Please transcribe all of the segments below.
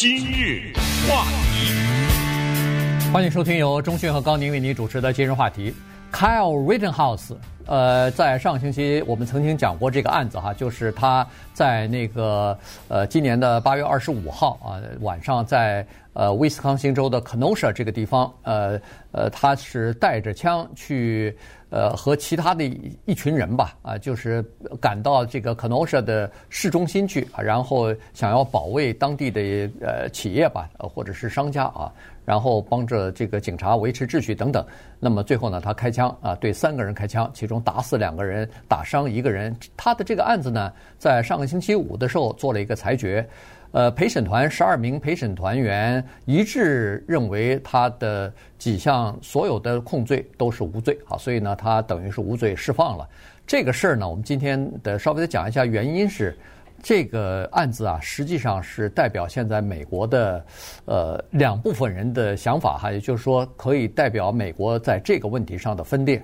今日话题，欢迎收听由钟讯和高宁为您主持的今日话题。Kyle Rittenhouse，呃，在上个星期我们曾经讲过这个案子哈，就是他在那个呃今年的八月二十五号啊晚上在呃威斯康星州的 Kenosha 这个地方，呃呃他是带着枪去呃和其他的一群人吧啊，就是赶到这个 Kenosha 的市中心去，然后想要保卫当地的呃企业吧，呃或者是商家啊。然后帮着这个警察维持秩序等等，那么最后呢，他开枪啊，对三个人开枪，其中打死两个人，打伤一个人。他的这个案子呢，在上个星期五的时候做了一个裁决，呃，陪审团十二名陪审团员一致认为他的几项所有的控罪都是无罪啊，所以呢，他等于是无罪释放了。这个事儿呢，我们今天的稍微的讲一下原因是。这个案子啊，实际上是代表现在美国的呃两部分人的想法哈，也就是说，可以代表美国在这个问题上的分裂。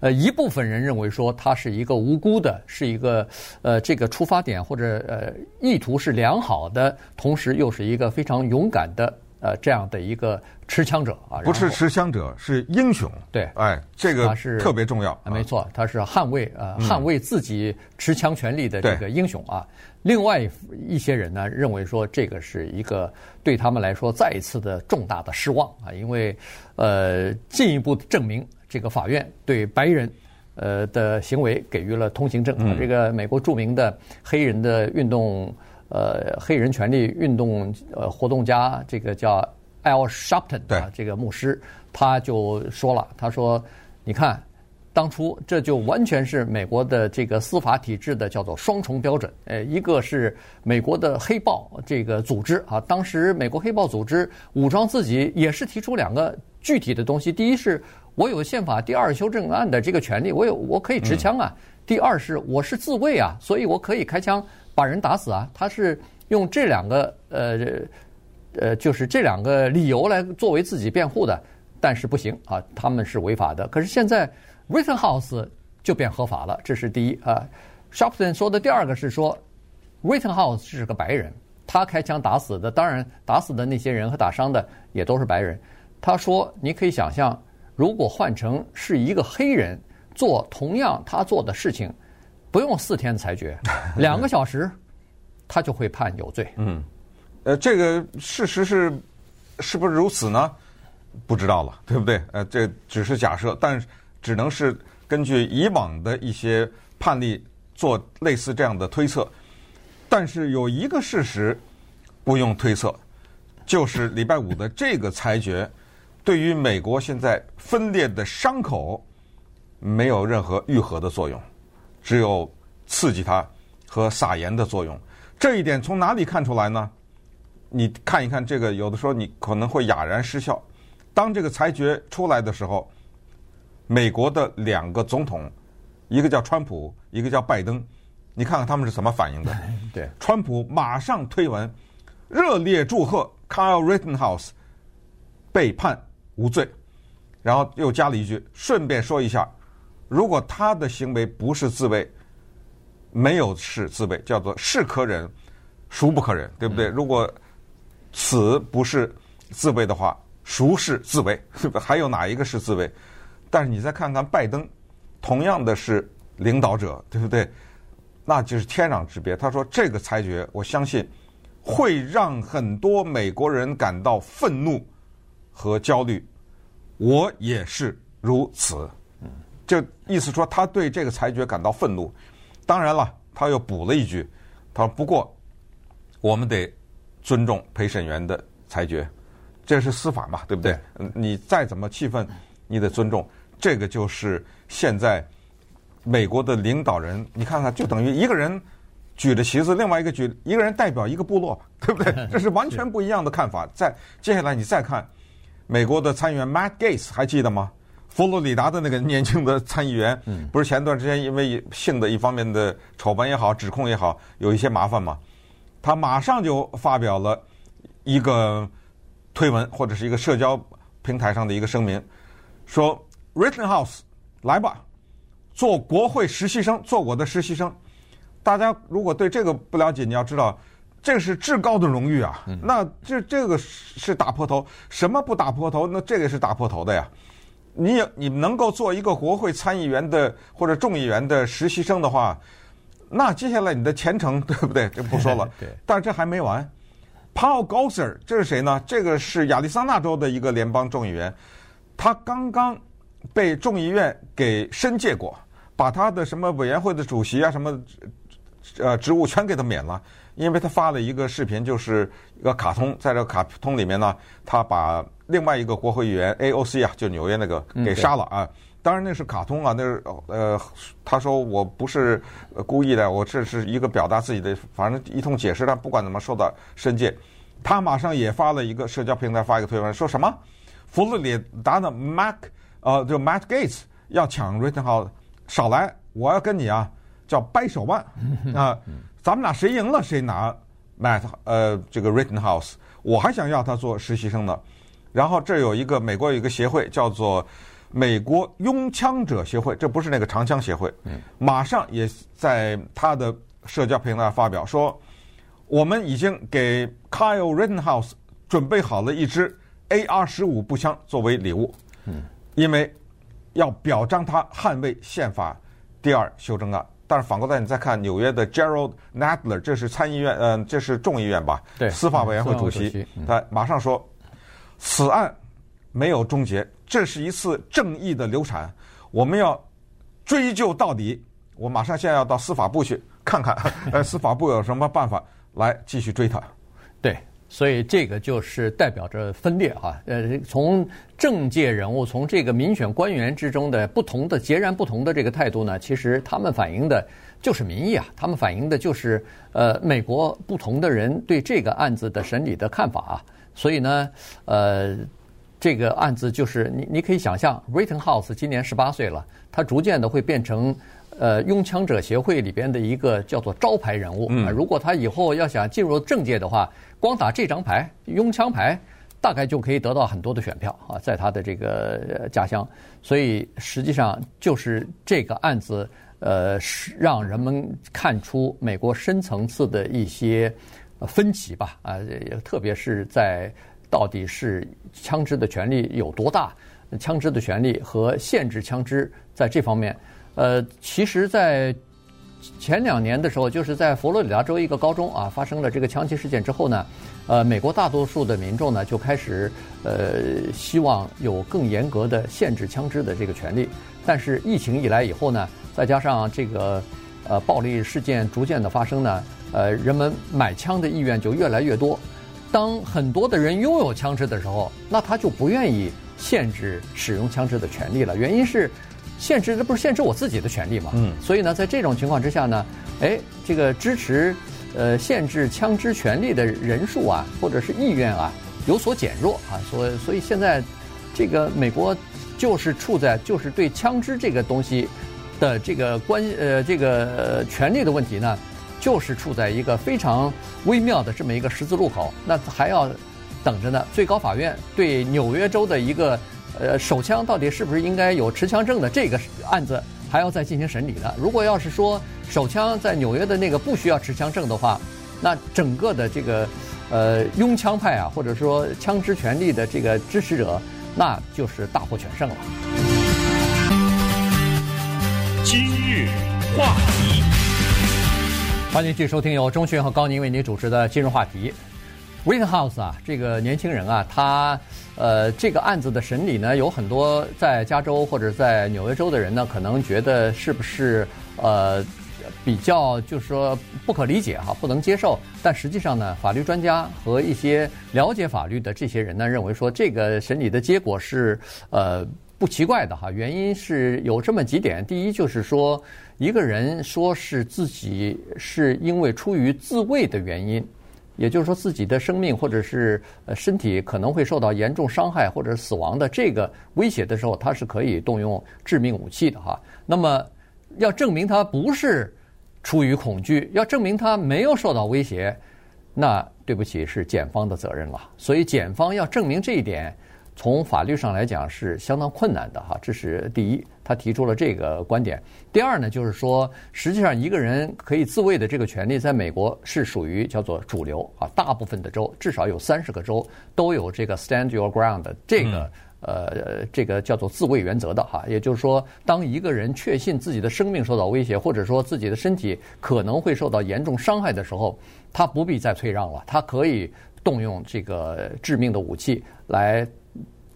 呃，一部分人认为说他是一个无辜的，是一个呃这个出发点或者呃意图是良好的，同时又是一个非常勇敢的呃这样的一个持枪者啊。不是持枪者，是英雄。对，哎，这个是特别重要。没错，他是捍卫呃捍卫自己持枪权利的这个英雄啊。另外一些人呢，认为说这个是一个对他们来说再一次的重大的失望啊，因为呃进一步证明这个法院对白人呃的行为给予了通行证啊。这个美国著名的黑人的运动呃黑人权利运动呃活动家，这个叫 Al Sharpton 啊，这个牧师他就说了，他说你看。当初这就完全是美国的这个司法体制的叫做双重标准，呃，一个是美国的黑豹这个组织啊，当时美国黑豹组织武装自己也是提出两个具体的东西，第一是我有宪法第二修正案的这个权利，我有我可以持枪啊；第二是我是自卫啊，所以我可以开枪把人打死啊。他是用这两个呃呃，就是这两个理由来作为自己辩护的，但是不行啊，他们是违法的。可是现在。Rittenhouse 就变合法了，这是第一啊。Sharpton 说的第二个是说，Rittenhouse 是个白人，他开枪打死的，当然打死的那些人和打伤的也都是白人。他说，你可以想象，如果换成是一个黑人做同样他做的事情，不用四天裁决，两个小时，他就会判有罪。嗯，呃，这个事实是是不是如此呢？不知道了，对不对？呃，这只是假设，但。只能是根据以往的一些判例做类似这样的推测，但是有一个事实不用推测，就是礼拜五的这个裁决对于美国现在分裂的伤口没有任何愈合的作用，只有刺激它和撒盐的作用。这一点从哪里看出来呢？你看一看这个，有的时候你可能会哑然失笑。当这个裁决出来的时候。美国的两个总统，一个叫川普，一个叫拜登，你看看他们是怎么反应的？对，川普马上推文，热烈祝贺 Kyle Rittenhouse 被判无罪，然后又加了一句，顺便说一下，如果他的行为不是自卫，没有是自卫，叫做是可忍，孰不可忍，对不对？如果此不是自卫的话，孰是自卫？还有哪一个是自卫？但是你再看看拜登，同样的是领导者，对不对？那就是天壤之别。他说这个裁决，我相信会让很多美国人感到愤怒和焦虑。我也是如此。嗯，就意思说他对这个裁决感到愤怒。当然了，他又补了一句，他说不过我们得尊重陪审员的裁决，这是司法嘛，对不对？嗯，你再怎么气愤，你得尊重。这个就是现在美国的领导人，你看看，就等于一个人举着旗子，另外一个举一个人代表一个部落，对不对？这是完全不一样的看法。再接下来你再看美国的参议员 Matt Gates，还记得吗？佛罗里达的那个年轻的参议员，不是前段时间因为性的一方面的丑闻也好、指控也好，有一些麻烦嘛？他马上就发表了一个推文或者是一个社交平台上的一个声明，说。Rittenhouse，来吧，做国会实习生，做我的实习生。大家如果对这个不了解，你要知道，这是至高的荣誉啊！那这这个是打破头，什么不打破头？那这个是打破头的呀！你你能够做一个国会参议员的或者众议员的实习生的话，那接下来你的前程对不对？就不说了。对。但是这还没完，Paul Gosar 这是谁呢？这个是亚利桑那州的一个联邦众议员，他刚刚被众议院给申诫过，把他的什么委员会的主席啊什么。呃，职务全给他免了，因为他发了一个视频，就是一个卡通，在这个卡通里面呢，他把另外一个国会议员 AOC 啊，就纽约那个给杀了啊。当然那是卡通啊，那是呃，他说我不是故意的，我这是一个表达自己的，反正一通解释。但不管怎么受到申诫，他马上也发了一个社交平台发一个推文，说什么佛罗里达的 Mac 呃，就 Matt Gaetz 要抢 Rittenhouse，少来，我要跟你啊。叫掰手腕啊！咱们俩谁赢了谁拿 Matt 呃这个 Rittenhouse，我还想要他做实习生呢。然后这有一个美国有一个协会叫做美国拥枪者协会，这不是那个长枪协会，马上也在他的社交平台发表说，我们已经给 Kyle Rittenhouse 准备好了一支 AR 十五步枪作为礼物，因为要表彰他捍卫宪法第二修正案。但是反过来，你再看纽约的 Gerald Nadler，这是参议院，嗯、呃，这是众议院吧？对，司法委员会主席，他马上说，此案没有终结，这是一次正义的流产，我们要追究到底。我马上现在要到司法部去看看，呃，司法部有什么办法来继续追他？对。所以这个就是代表着分裂啊，呃，从政界人物，从这个民选官员之中的不同的、截然不同的这个态度呢，其实他们反映的就是民意啊，他们反映的就是呃美国不同的人对这个案子的审理的看法啊。所以呢，呃，这个案子就是你你可以想象，Rittenhouse 今年十八岁了，他逐渐的会变成。呃，拥枪者协会里边的一个叫做招牌人物。嗯，如果他以后要想进入政界的话，光打这张牌拥枪牌，大概就可以得到很多的选票啊，在他的这个家乡。所以实际上就是这个案子，呃，是让人们看出美国深层次的一些分歧吧。啊，特别是在到底是枪支的权利有多大，枪支的权利和限制枪支在这方面。呃，其实，在前两年的时候，就是在佛罗里达州一个高中啊发生了这个枪击事件之后呢，呃，美国大多数的民众呢就开始呃希望有更严格的限制枪支的这个权利。但是疫情以来以后呢，再加上这个呃暴力事件逐渐的发生呢，呃，人们买枪的意愿就越来越多。当很多的人拥有枪支的时候，那他就不愿意限制使用枪支的权利了。原因是。限制，这不是限制我自己的权利吗？嗯，所以呢，在这种情况之下呢，哎，这个支持呃限制枪支权利的人数啊，或者是意愿啊，有所减弱啊。所以，所以现在这个美国就是处在就是对枪支这个东西的这个关呃这个权利的问题呢，就是处在一个非常微妙的这么一个十字路口。那还要等着呢。最高法院对纽约州的一个。呃，手枪到底是不是应该有持枪证的这个案子还要再进行审理呢？如果要是说手枪在纽约的那个不需要持枪证的话，那整个的这个呃拥枪派啊，或者说枪支权利的这个支持者，那就是大获全胜了。今日话题，欢迎继续收听由钟迅和高宁为您主持的今日话题。w i t House 啊，这个年轻人啊，他。呃，这个案子的审理呢，有很多在加州或者在纽约州的人呢，可能觉得是不是呃比较就是说不可理解哈，不能接受。但实际上呢，法律专家和一些了解法律的这些人呢，认为说这个审理的结果是呃不奇怪的哈。原因是有这么几点：第一，就是说一个人说是自己是因为出于自卫的原因。也就是说，自己的生命或者是呃身体可能会受到严重伤害或者死亡的这个威胁的时候，他是可以动用致命武器的哈。那么，要证明他不是出于恐惧，要证明他没有受到威胁，那对不起，是检方的责任了。所以，检方要证明这一点，从法律上来讲是相当困难的哈。这是第一，他提出了这个观点。第二呢，就是说，实际上一个人可以自卫的这个权利，在美国是属于叫做主流啊，大部分的州至少有三十个州都有这个 stand your ground 的这个。嗯呃，这个叫做自卫原则的哈，也就是说，当一个人确信自己的生命受到威胁，或者说自己的身体可能会受到严重伤害的时候，他不必再退让了，他可以动用这个致命的武器来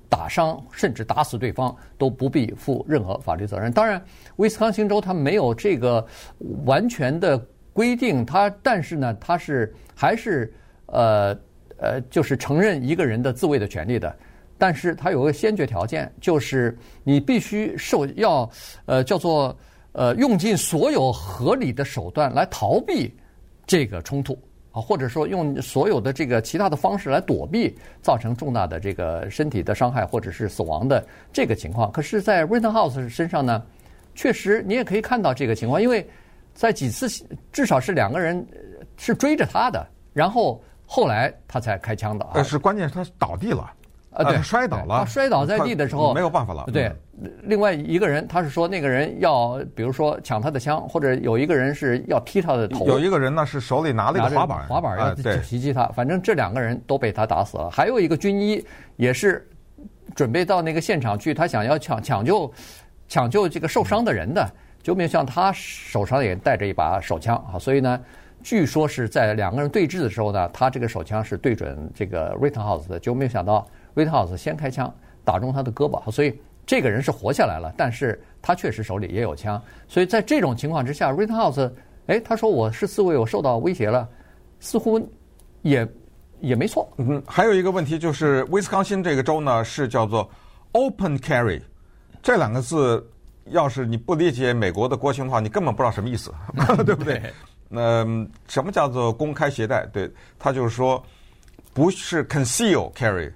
打伤甚至打死对方，都不必负任何法律责任。当然，威斯康星州它没有这个完全的规定，它但是呢，它是还是呃呃，就是承认一个人的自卫的权利的。但是它有个先决条件，就是你必须受要呃叫做呃用尽所有合理的手段来逃避这个冲突啊，或者说用所有的这个其他的方式来躲避造成重大的这个身体的伤害或者是死亡的这个情况。可是，在 Rittenhouse 身上呢，确实你也可以看到这个情况，因为在几次至少是两个人是追着他的，然后后来他才开枪的啊。但是关键是他倒地了。啊，对，摔倒了。他摔倒在地的时候没有办法了。对，另外一个人他是说那个人要，比如说抢他的枪，或者有一个人是要踢他的头。有一个人呢是手里拿了一个滑板，滑板要袭击他。反正这两个人都被他打死了。还有一个军医也是准备到那个现场去，他想要抢抢救抢救这个受伤的人的，就没有像他手上也带着一把手枪啊。所以呢，据说是在两个人对峙的时候呢，他这个手枪是对准这个 Rittenhouse 的，就没有想到。Rittenhouse 先开枪打中他的胳膊，所以这个人是活下来了，但是他确实手里也有枪，所以在这种情况之下，Rittenhouse，哎，他说我是自卫，我受到威胁了，似乎也也没错。嗯，还有一个问题就是，威斯康辛这个州呢是叫做 Open Carry，这两个字，要是你不理解美国的国情的话，你根本不知道什么意思，对不对？那什么叫做公开携带？对，他就是说不是 Conceal Carry。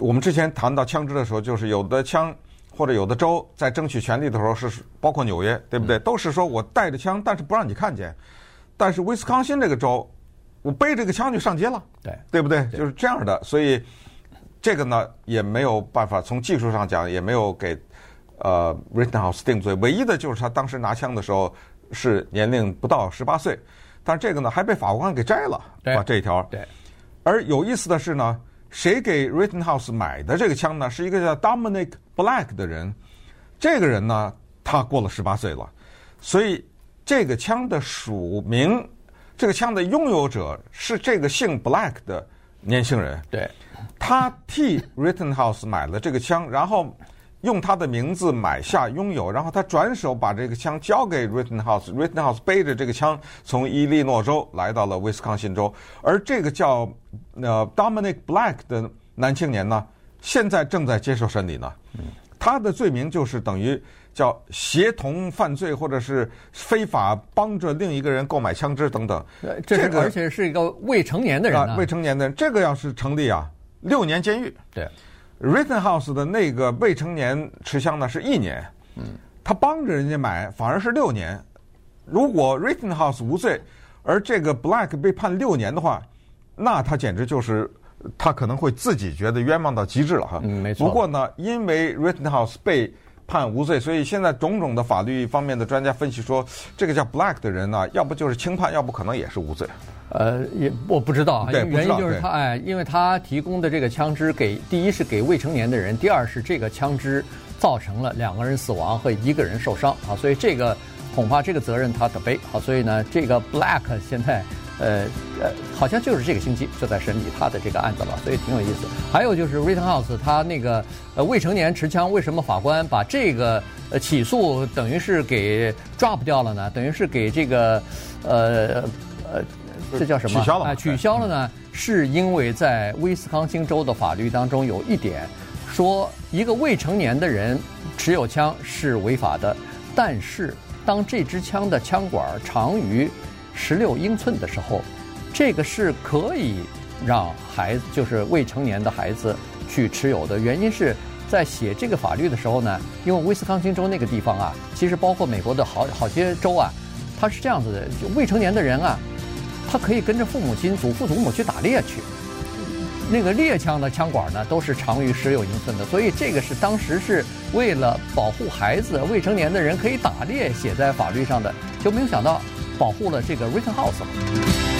我们之前谈到枪支的时候，就是有的枪或者有的州在争取权利的时候，是包括纽约，对不对？都是说我带着枪，但是不让你看见。但是威斯康辛这个州，我背着个枪就上街了，对对不对？就是这样的，所以这个呢也没有办法从技术上讲，也没有给呃 Rittenhouse 定罪。唯一的就是他当时拿枪的时候是年龄不到十八岁，但是这个呢还被法官给摘了，把这一条。对。而有意思的是呢。谁给 Rittenhouse 买的这个枪呢？是一个叫 Dominic Black 的人。这个人呢，他过了十八岁了，所以这个枪的署名，这个枪的拥有者是这个姓 Black 的年轻人。对，他替 Rittenhouse 买了这个枪，然后。用他的名字买下拥有，然后他转手把这个枪交给 Rittenhouse。Rittenhouse 背着这个枪从伊利诺州来到了威斯康辛州，而这个叫呃 Dominic Black 的男青年呢，现在正在接受审理呢。他的罪名就是等于叫协同犯罪，或者是非法帮着另一个人购买枪支等等。这个、而且是一个未成年的人、啊啊、未成年的人，这个要是成立啊，六年监狱。对。Rittenhouse 的那个未成年持枪呢是一年，嗯，他帮着人家买反而是六年。如果 Rittenhouse 无罪，而这个 Black 被判六年的话，那他简直就是他可能会自己觉得冤枉到极致了哈。嗯，没错。不过呢，因为 Rittenhouse 被判无罪，所以现在种种的法律方面的专家分析说，这个叫 Black 的人呢，要不就是轻判，要不可能也是无罪。呃，也我不知道，原因就是他哎，因为他提供的这个枪支给第一是给未成年的人，第二是这个枪支造成了两个人死亡和一个人受伤啊，所以这个恐怕这个责任他得背啊，所以呢，这个 Black 现在呃呃好像就是这个星期就在审理他的这个案子了，所以挺有意思。还有就是 Rittenhouse 他那个呃未成年持枪，为什么法官把这个呃起诉等于是给 drop 掉了呢？等于是给这个呃呃。这叫什么？取消了啊！取消了呢，是因为在威斯康星州的法律当中有一点，说一个未成年的人持有枪是违法的，但是当这支枪的枪管长于十六英寸的时候，这个是可以让孩子，就是未成年的孩子去持有的。原因是在写这个法律的时候呢，因为威斯康星州那个地方啊，其实包括美国的好好些州啊，它是这样子的，就未成年的人啊。他可以跟着父母亲、祖父祖母去打猎去，那个猎枪的枪管呢，都是长于十六英寸的，所以这个是当时是为了保护孩子、未成年的人可以打猎写在法律上的，就没有想到保护了这个 Rittenhouse。